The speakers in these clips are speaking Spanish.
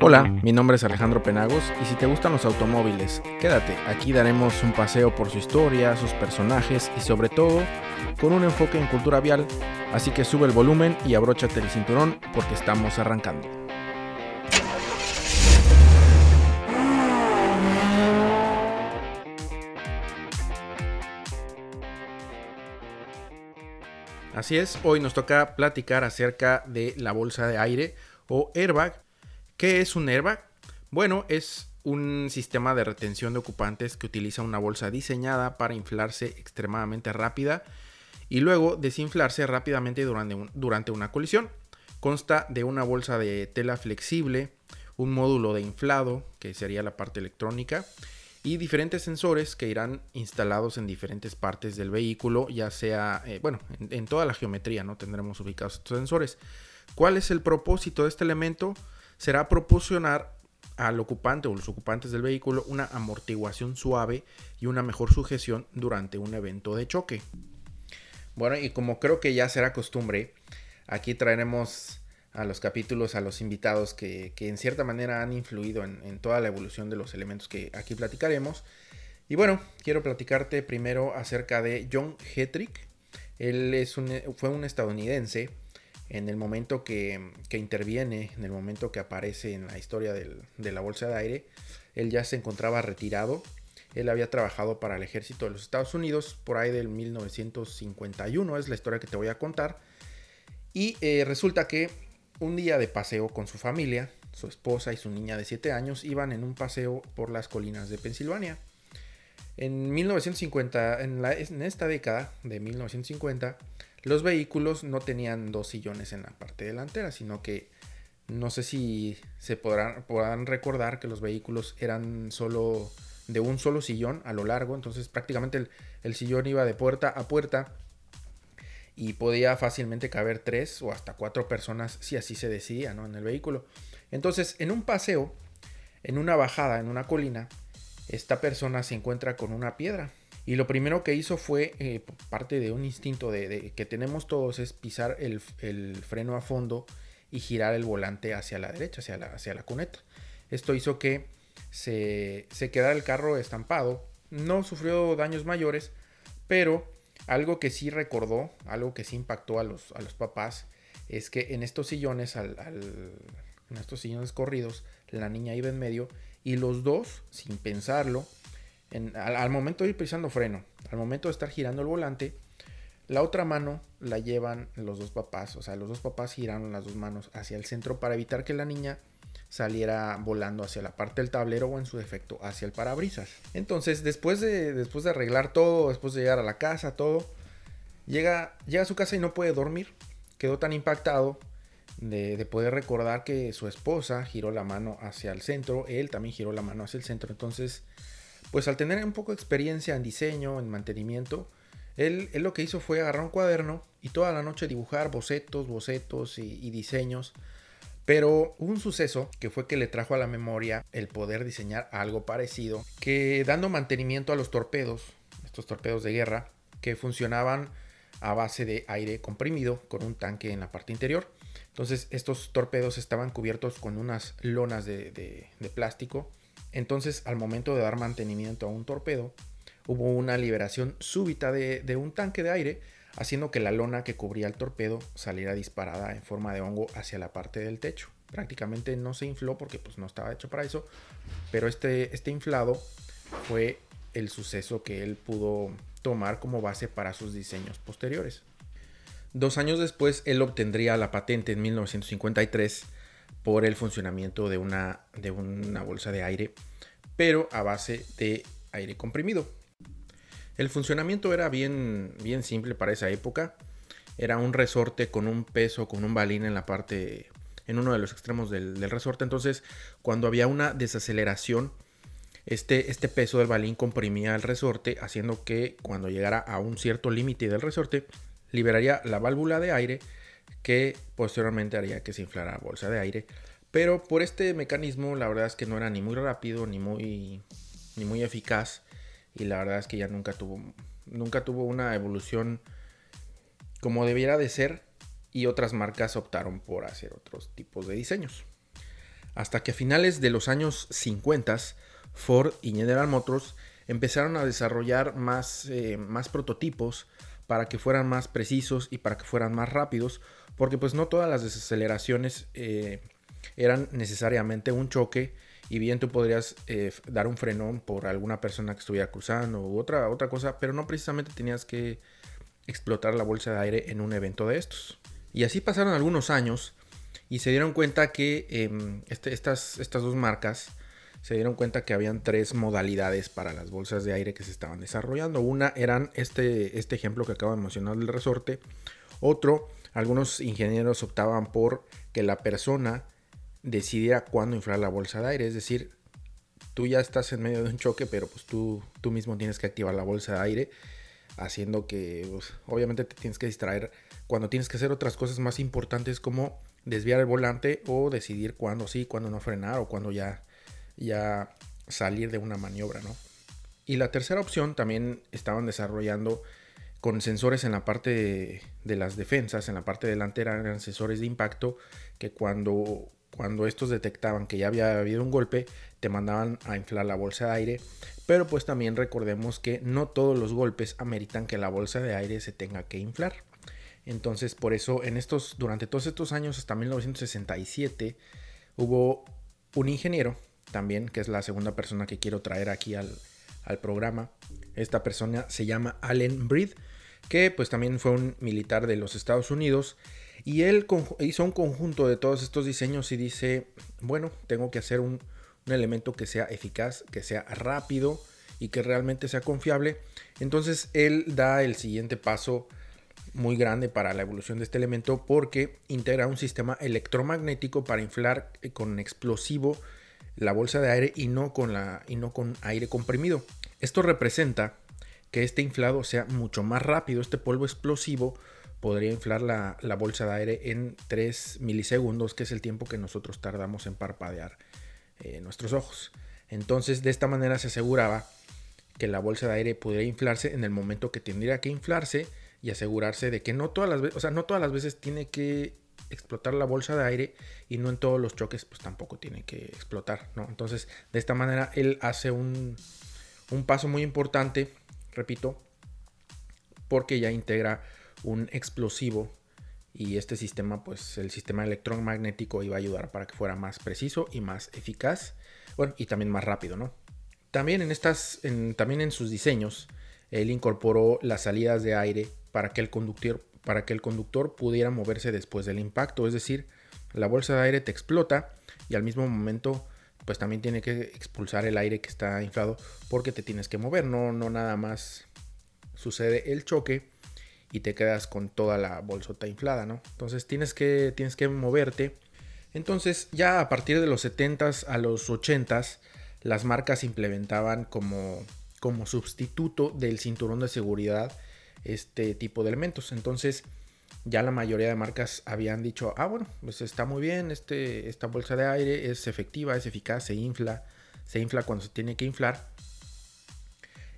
Hola, mi nombre es Alejandro Penagos y si te gustan los automóviles, quédate, aquí daremos un paseo por su historia, sus personajes y sobre todo con un enfoque en cultura vial, así que sube el volumen y abróchate el cinturón porque estamos arrancando. Así es, hoy nos toca platicar acerca de la bolsa de aire o airbag. ¿Qué es un airbag? Bueno, es un sistema de retención de ocupantes que utiliza una bolsa diseñada para inflarse extremadamente rápida y luego desinflarse rápidamente durante, una colisión. Consta de una bolsa de tela flexible, un módulo de inflado, que sería la parte electrónica, y diferentes sensores que irán instalados en diferentes partes del vehículo, ya sea, eh, bueno, en, toda la geometría, ¿no? Tendremos ubicados estos sensores. ¿Cuál es el propósito de este elemento? Será proporcionar al ocupante o los ocupantes del vehículo una amortiguación suave y una mejor sujeción durante un evento de choque. Bueno, y como creo que ya será costumbre, aquí traeremos a los capítulos, a los invitados que, en cierta manera han influido en, toda la evolución de los elementos que aquí platicaremos. Y bueno, quiero platicarte primero acerca de John Hetrick. Él es un, fue un estadounidense en el momento que, interviene, en el momento que aparece en la historia de la bolsa de aire. Él ya se encontraba retirado. Él había trabajado para el ejército de los Estados Unidos por ahí del 1951, es la historia que te voy a contar. Y eh, resulta que un día de paseo con su familia, su esposa y su niña de 7 años iban en un paseo por las colinas de Pensilvania. En 1950, en, en, esta década de 1950, los vehículos no tenían dos sillones en la parte delantera, sino que no sé si se podrán, recordar que los vehículos eran solo de un solo sillón a lo largo, entonces prácticamente el, el sillón iba de puerta a puerta y podía fácilmente caber tres o hasta cuatro personas si así se decidía ¿no? en el vehículo. Entonces, en un paseo, en una bajada, en una colina, esta persona se encuentra con una piedra. Y lo primero que hizo fue, eh, parte de un instinto de, que tenemos todos, es pisar el, freno a fondo y girar el volante hacia la derecha, hacia la, cuneta. Esto hizo que se, quedara el carro estampado. No sufrió daños mayores, pero algo que sí recordó, algo que sí impactó a los, papás, es que en estos sillones, al, en estos sillones corridos, la niña iba en medio y los dos, sin pensarlo, al, momento de ir pisando freno, al momento de estar girando el volante, la otra mano la llevan los dos papás, o sea, los dos papás giraron las dos manos hacia el centro para evitar que la niña saliera volando hacia la parte del tablero o en su defecto hacia el parabrisas. Entonces, después de, después de arreglar todo, después de llegar a la casa, todo, llega, llega a su casa y no puede dormir. Quedó tan impactado de, de, poder recordar que su esposa giró la mano hacia el centro, él también giró la mano hacia el centro. Entonces, pues al tener un poco de experiencia en diseño, en mantenimiento, él, él lo que hizo fue agarrar un cuaderno y toda la noche dibujar bocetos, bocetos y diseños pero un suceso que fue que le trajo a la memoria el poder diseñar algo parecido, que dando mantenimiento a los torpedos, estos torpedos de guerra, que funcionaban a base de aire comprimido con un tanque en la parte interior. Entonces estos torpedos estaban cubiertos con unas lonas de, plástico. Entonces al momento de dar mantenimiento a un torpedo, hubo una liberación súbita de, un tanque de aire haciendo que la lona que cubría el torpedo saliera disparada en forma de hongo hacia la parte del techo. Prácticamente no se infló porque pues, no estaba hecho para eso, pero este, este inflado fue el suceso que él pudo tomar como base para sus diseños posteriores. Dos años después, él obtendría la patente en 1953 por el funcionamiento de una, de una bolsa de aire, pero a base de aire comprimido. El funcionamiento era bien, bien simple para esa época. Era un resorte con un peso, con un balín en la parte, en uno de los extremos del, resorte. Entonces, cuando había una desaceleración, este, este peso del balín comprimía el resorte, haciendo que cuando llegara a un cierto límite del resorte, liberaría la válvula de aire que posteriormente haría que se inflara la bolsa de aire. Pero por este mecanismo, la verdad es que no era ni muy rápido ni muy, ni muy eficaz y la verdad es que ya nunca tuvo, nunca tuvo una evolución como debiera de ser y otras marcas optaron por hacer otros tipos de diseños. Hasta que a finales de los años 50, Ford y General Motors empezaron a desarrollar más, eh, más prototipos para que fueran más precisos y para que fueran más rápidos, porque pues no todas las desaceleraciones eh, eran necesariamente un choque y bien tú podrías eh, dar un frenón por alguna persona que estuviera cruzando u otra, otra cosa, pero no precisamente tenías que explotar la bolsa de aire en un evento de estos. Y así pasaron algunos años y se dieron cuenta que em, este, estas, estas dos marcas se dieron cuenta que habían tres modalidades para las bolsas de aire que se estaban desarrollando. Una eran este, este ejemplo que acabo de mencionar del resorte. Otro, algunos ingenieros optaban por que la persona decidiera cuándo inflar la bolsa de aire. Es decir, tú ya estás en medio de un choque, pero pues tú, tú mismo tienes que activar la bolsa de aire, haciendo que pues, obviamente te tienes que distraer cuando tienes que hacer otras cosas más importantes como desviar el volante o decidir cuándo sí, cuándo no frenar o cuándo ya, ya salir de una maniobra, ¿no? Y la tercera opción también estaban desarrollando con sensores en la parte de, las defensas, en la parte delantera eran sensores de impacto que cuando cuando estos detectaban que ya había habido un golpe, te mandaban a inflar la bolsa de aire. Pero pues también recordemos que no todos los golpes ameritan que la bolsa de aire se tenga que inflar. Entonces, por eso en estos durante todos estos años hasta 1967 hubo un ingeniero también, que es la segunda persona que quiero traer aquí al, al programa. Esta persona se llama Allen Breed, que pues también fue un militar de los Estados Unidos y él hizo un conjunto de todos estos diseños y dice, bueno, tengo que hacer un, elemento que sea eficaz, que sea rápido y que realmente sea confiable. Entonces él da el siguiente paso muy grande para la evolución de este elemento porque integra un sistema electromagnético para inflar con explosivo la bolsa de aire y no con, la, y no con aire comprimido. Esto representa que este inflado sea mucho más rápido, este polvo explosivo podría inflar la, bolsa de aire en 3 milisegundos, que es el tiempo que nosotros tardamos en parpadear eh, nuestros ojos. Entonces, de esta manera se aseguraba que la bolsa de aire pudiera inflarse en el momento que tendría que inflarse y asegurarse de que no todas las o sea, no todas las veces tiene que explotar la bolsa de aire y no en todos los choques pues tampoco tiene que explotar, ¿no? Entonces, de esta manera él hace un, un paso muy importante, repito, porque ya integra un explosivo y este sistema, pues el sistema electromagnético iba a ayudar para que fuera más preciso y más eficaz, bueno, y también más rápido, ¿no? También en estas, también en sus diseños, él incorporó las salidas de aire para que el conductor, para que el conductor pudiera moverse después del impacto, es decir, la bolsa de aire te explota y al mismo momento pues también tiene que expulsar el aire que está inflado porque te tienes que mover, no, no nada más sucede el choque y te quedas con toda la bolsota inflada, ¿no? Entonces tienes que, tienes que moverte. Entonces ya a partir de los 70s a los 80s, las marcas implementaban como, como sustituto del cinturón de seguridad este tipo de elementos. Entonces ya la mayoría de marcas habían dicho, ah bueno, pues está muy bien, este, esta bolsa de aire es efectiva, es eficaz, se infla, se infla cuando se tiene que inflar.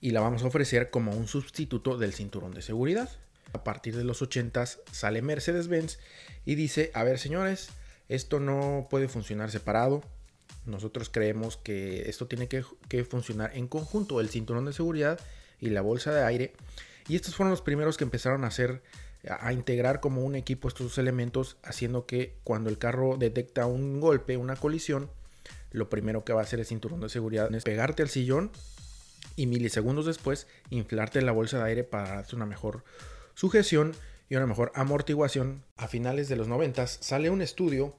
Y la vamos a ofrecer como un sustituto del cinturón de seguridad a partir de los 80 sale Mercedes-Benz y dice, a ver señores, esto no puede funcionar separado. Nosotros creemos que esto tiene que, funcionar en conjunto, el cinturón de seguridad y la bolsa de aire. Y estos fueron los primeros que empezaron a hacer, a, integrar como un equipo estos elementos, haciendo que cuando el carro detecta un golpe, una colisión, lo primero que va a hacer el cinturón de seguridad es pegarte al sillón y milisegundos después inflarte la bolsa de aire para darte una mejor sujeción y una mejor amortiguación. A finales de los 90 sale un estudio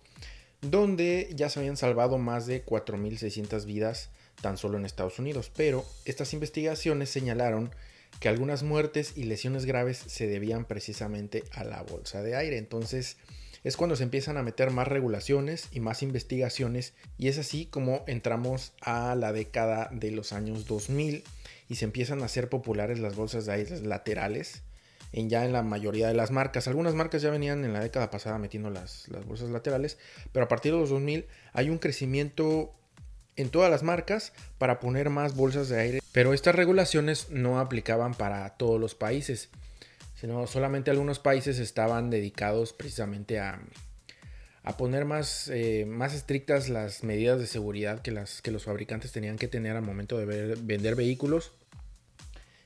donde ya se habían salvado más de 4.600 vidas tan solo en Estados Unidos, pero estas investigaciones señalaron que algunas muertes y lesiones graves se debían precisamente a la bolsa de aire. Entonces es cuando se empiezan a meter más regulaciones y más investigaciones y es así como entramos a la década de los años 2000 y se empiezan a hacer populares las bolsas de aire laterales en ya en la mayoría de las marcas. Algunas marcas ya venían en la década pasada metiendo las, bolsas laterales, pero a partir de los 2000 hay un crecimiento en todas las marcas para poner más bolsas de aire. Pero estas regulaciones no aplicaban para todos los países, sino solamente algunos países estaban dedicados precisamente a, a poner más, eh, más estrictas las medidas de seguridad que, las, que los fabricantes tenían que tener al momento de vender vehículos.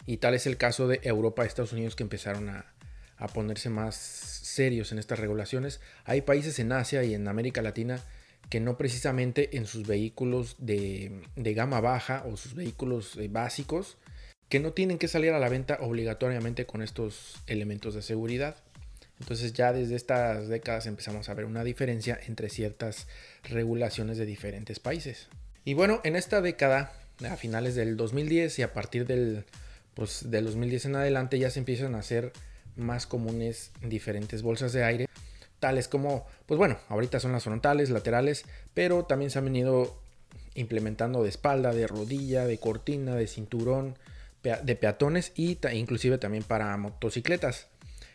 Y tal es el caso de Europa y Estados Unidos que empezaron a, a ponerse más serios en estas regulaciones. Hay países en Asia y en América Latina que no precisamente en sus vehículos de, de gama baja o sus vehículos eh, básicos, que no tienen que salir a la venta obligatoriamente con estos elementos de seguridad. Entonces ya desde estas décadas empezamos a ver una diferencia entre ciertas regulaciones de diferentes países. Y bueno, en esta década, a finales del 2010 y a partir del, pues, del 2010 en adelante ya se empiezan a hacer más comunes diferentes bolsas de aire, tales como, pues bueno, ahorita son las frontales, laterales, pero también se han venido implementando de espalda, de rodilla, de cortina, de cinturón, de peatones y inclusive también para motocicletas.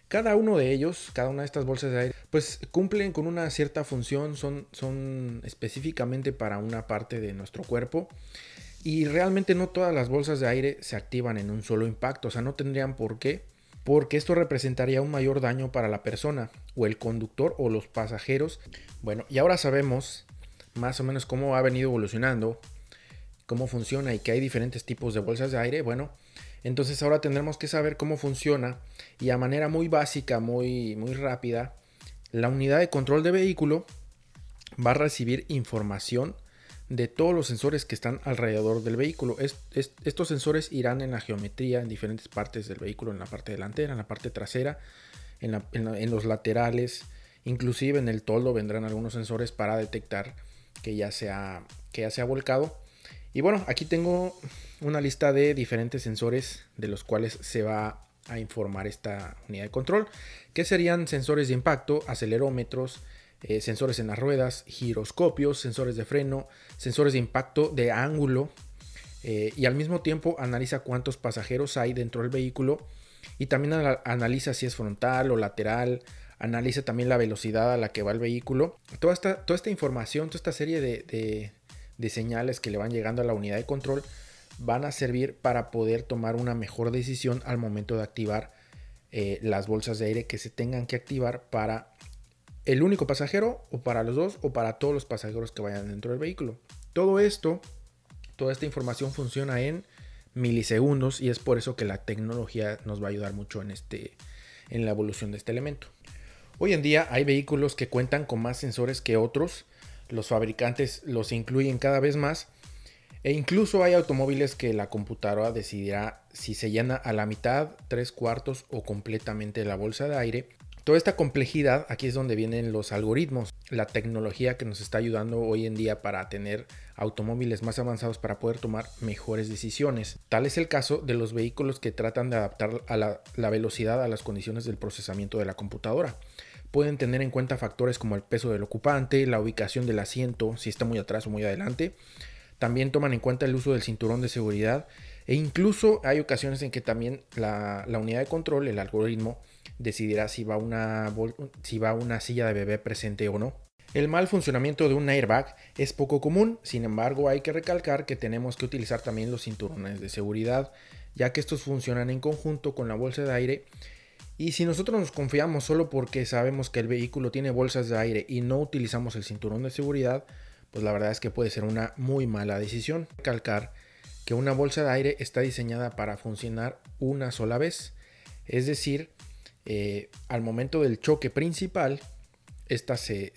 Cada uno de ellos, cada una de estas bolsas de aire, pues cumplen con una cierta función, son, son específicamente para una parte de nuestro cuerpo. Y realmente no todas las bolsas de aire se activan en un solo impacto, o sea, no tendrían por qué porque esto representaría un mayor daño para la persona o el conductor o los pasajeros. Bueno, y ahora sabemos más o menos cómo ha venido evolucionando, cómo funciona y que hay diferentes tipos de bolsas de aire. Bueno, entonces ahora tendremos que saber cómo funciona y a manera muy básica, muy, muy rápida, la unidad de control de vehículo va a recibir información de todos los sensores que están alrededor del vehículo. estos sensores irán en la geometría en diferentes partes del vehículo, en la parte delantera, en la parte trasera, en, los laterales, inclusive en el toldo vendrán algunos sensores para detectar que ya, se ha, que ya se ha volcado. Y bueno, aquí tengo una lista de diferentes sensores de los cuales se va a informar esta unidad de control, que serían sensores de impacto, acelerómetros, eh, sensores en las ruedas, giroscopios, sensores de freno, sensores de impacto, de ángulo eh, y al mismo tiempo analiza cuántos pasajeros hay dentro del vehículo y también analiza si es frontal o lateral, analiza también la velocidad a la que va el vehículo. Toda esta, toda esta información, toda esta serie de, señales que le van llegando a la unidad de control van a servir para poder tomar una mejor decisión al momento de activar eh, las bolsas de aire que se tengan que activar para el único pasajero o para los dos o para todos los pasajeros que vayan dentro del vehículo. Todo esto, toda esta información funciona en milisegundos y es por eso que la tecnología nos va a ayudar mucho en, este, en la evolución de este elemento. Hoy en día hay vehículos que cuentan con más sensores que otros, los fabricantes los incluyen cada vez más e incluso hay automóviles que la computadora decidirá si se llena a la mitad, tres cuartos o completamente la bolsa de aire Toda esta complejidad, aquí es donde vienen los algoritmos, la tecnología que nos está ayudando hoy en día para tener automóviles más avanzados para poder tomar mejores decisiones. Tal es el caso de los vehículos que tratan de adaptar la, velocidad a las condiciones del procesamiento de la computadora. Pueden tener en cuenta factores como el peso del ocupante, la ubicación del asiento, si está muy atrás o muy adelante. También toman en cuenta el uso del cinturón de seguridad e incluso hay ocasiones en que también la unidad de control, el algoritmo, decidirá si va, una, si va una silla de bebé presente o no. El mal funcionamiento de un airbag es poco común, sin embargo hay que recalcar que tenemos que utilizar también los cinturones de seguridad, ya que estos funcionan en conjunto con la bolsa de aire y si nosotros nos confiamos solo porque sabemos que el vehículo tiene bolsas de aire y no utilizamos el cinturón de seguridad, pues la verdad es que puede ser una muy mala decisión. Recalcar que una bolsa de aire está diseñada para funcionar una sola vez, es decir, eh, al momento del choque principal, esta se,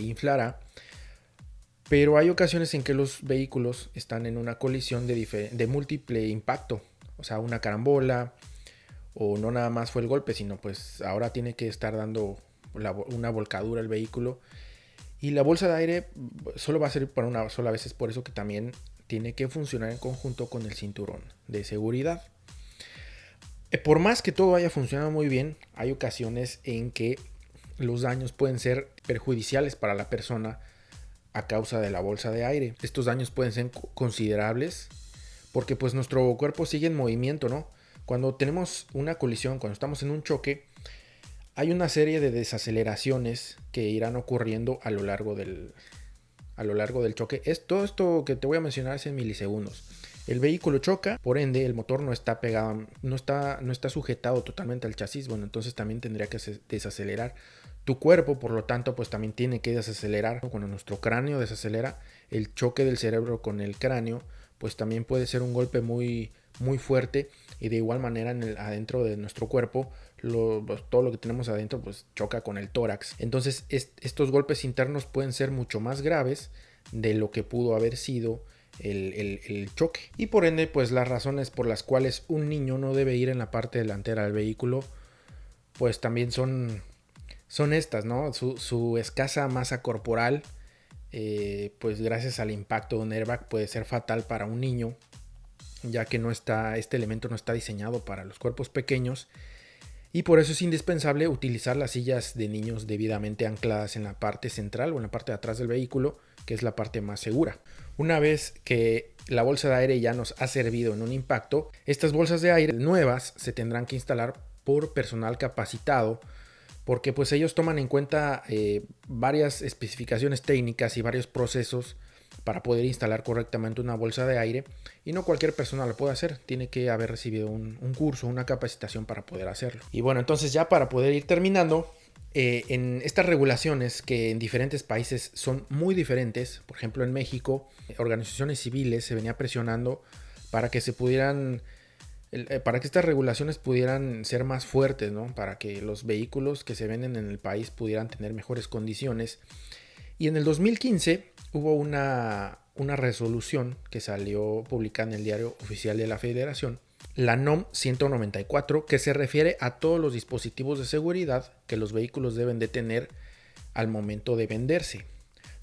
inflará. Pero hay ocasiones en que los vehículos están en una colisión de, de múltiple impacto. O sea, una carambola. O no nada más fue el golpe, sino pues ahora tiene que estar dando una volcadura el vehículo. Y la bolsa de aire solo va a servir para una sola vez. Es por eso que también tiene que funcionar en conjunto con el cinturón de seguridad. Eh, por más que todo haya funcionado muy bien, hay ocasiones en que los daños pueden ser perjudiciales para la persona a causa de la bolsa de aire. Estos daños pueden ser considerables porque pues nuestro cuerpo sigue en movimiento, ¿no? Cuando tenemos una colisión, cuando estamos en un choque, hay una serie de desaceleraciones que irán ocurriendo a lo largo del, a lo largo del choque. Es, todo esto que te voy a mencionar es en milisegundos. El vehículo choca, por ende el motor no está pegado, no está, no está sujetado totalmente al chasis, bueno, entonces también tendría que desacelerar Tu cuerpo, por lo tanto, pues también tiene que desacelerar. Cuando nuestro cráneo desacelera, el choque del cerebro con el cráneo, pues también puede ser un golpe muy, muy fuerte y de igual manera en el, adentro de nuestro cuerpo pues, todo lo que tenemos adentro pues choca con el tórax entonces estos golpes internos pueden ser mucho más graves de lo que pudo haber sido el, choque. Y por ende pues las razones por las cuales un niño no debe ir en la parte delantera del vehículo pues también son son estas no su, escasa masa corporal eh, pues gracias al impacto de un airbag puede ser fatal para un niño ya que no está, este elemento no está diseñado para los cuerpos pequeños. Y por eso es indispensable utilizar las sillas de niños debidamente ancladas en la parte central o en la parte de atrás del vehículo, que es la parte más segura. Una vez que la bolsa de aire ya nos ha servido en un impacto, estas bolsas de aire nuevas se tendrán que instalar por personal capacitado porque pues ellos toman en cuenta eh, varias especificaciones técnicas y varios procesos para poder instalar correctamente una bolsa de aire y no cualquier persona lo puede hacer, tiene que haber recibido un, curso, una capacitación para poder hacerlo. Y bueno, entonces ya para poder ir terminando, eh, en estas regulaciones que en diferentes países son muy diferentes, por ejemplo en México, organizaciones civiles se venía presionando para que se pudieran eh, para que estas regulaciones pudieran ser más fuertes, ¿no? Para que los vehículos que se venden en el país pudieran tener mejores condiciones. Y en el 2015 hubo una, resolución que salió publicada en el diario oficial de la Federación, la NOM 194, que se refiere a todos los dispositivos de seguridad que los vehículos deben de tener al momento de venderse.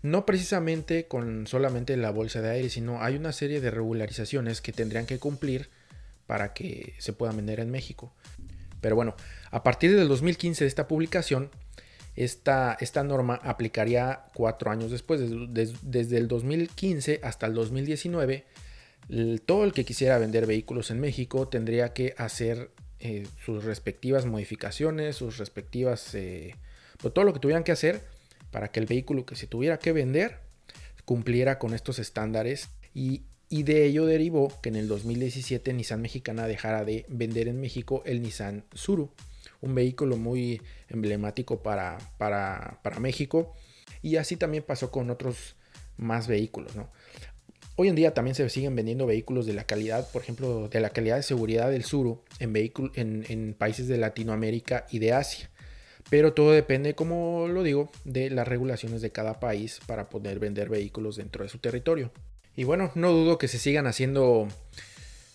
No precisamente con solamente la bolsa de aire, sino hay una serie de regularizaciones que tendrían que cumplir para que se puedan vender en México. Pero bueno, a partir del 2015 de esta publicación, esta, esta norma aplicaría cuatro años después, desde, el 2015 hasta el 2019. Todo el que quisiera vender vehículos en México tendría que hacer eh, sus respectivas modificaciones, sus respectivas, eh, pues todo lo que tuvieran que hacer para que el vehículo que se tuviera que vender cumpliera con estos estándares y, de ello derivó que en el 2017 Nissan Mexicana dejara de vender en México el Nissan Suru un vehículo muy emblemático para, para, México. Y así también pasó con otros más vehículos. Hoy en día también se siguen vendiendo vehículos de la calidad, por ejemplo, de la calidad de seguridad del Suru en, en, en países de Latinoamérica y de Asia. Pero todo depende, como lo digo, de las regulaciones de cada país para poder vender vehículos dentro de su territorio. Y bueno, no dudo que se sigan haciendo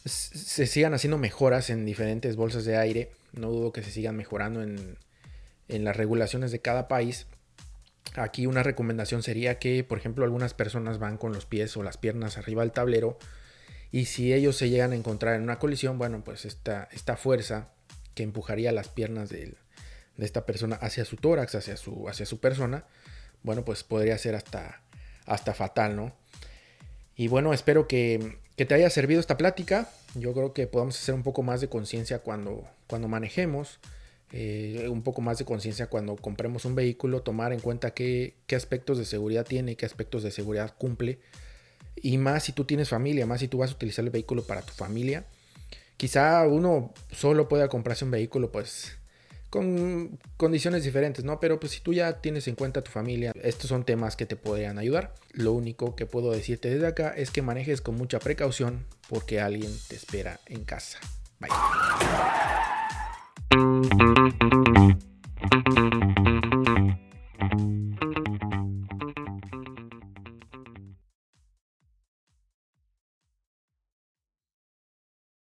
se sigan haciendo mejoras en diferentes bolsas de aire. No dudo que se sigan mejorando en, las regulaciones de cada país. Aquí una recomendación sería que, por ejemplo, algunas personas van con los pies o las piernas arriba del tablero y si ellos se llegan a encontrar en una colisión, bueno, pues esta, esta fuerza que empujaría las piernas de, esta persona hacia su tórax, hacia su, hacia su persona, bueno, pues podría ser hasta, hasta fatal, ¿no? Y bueno, espero que, te haya servido esta plática. Yo creo que podamos hacer un poco más de conciencia cuando, cuando manejemos. Eh, un poco más de conciencia cuando compremos un vehículo, tomar en cuenta qué, qué, aspectos de seguridad tiene, qué aspectos de seguridad cumple. Y más si tú tienes familia, más si tú vas a utilizar el vehículo para tu familia. Quizá uno solo pueda comprarse un vehículo, pues con condiciones diferentes, ¿no? Pero pues si tú ya tienes en cuenta tu familia, estos son temas que te podrían ayudar. Lo único que puedo decirte desde acá es que manejes con mucha precaución porque alguien te espera en casa. Bye. Thank you.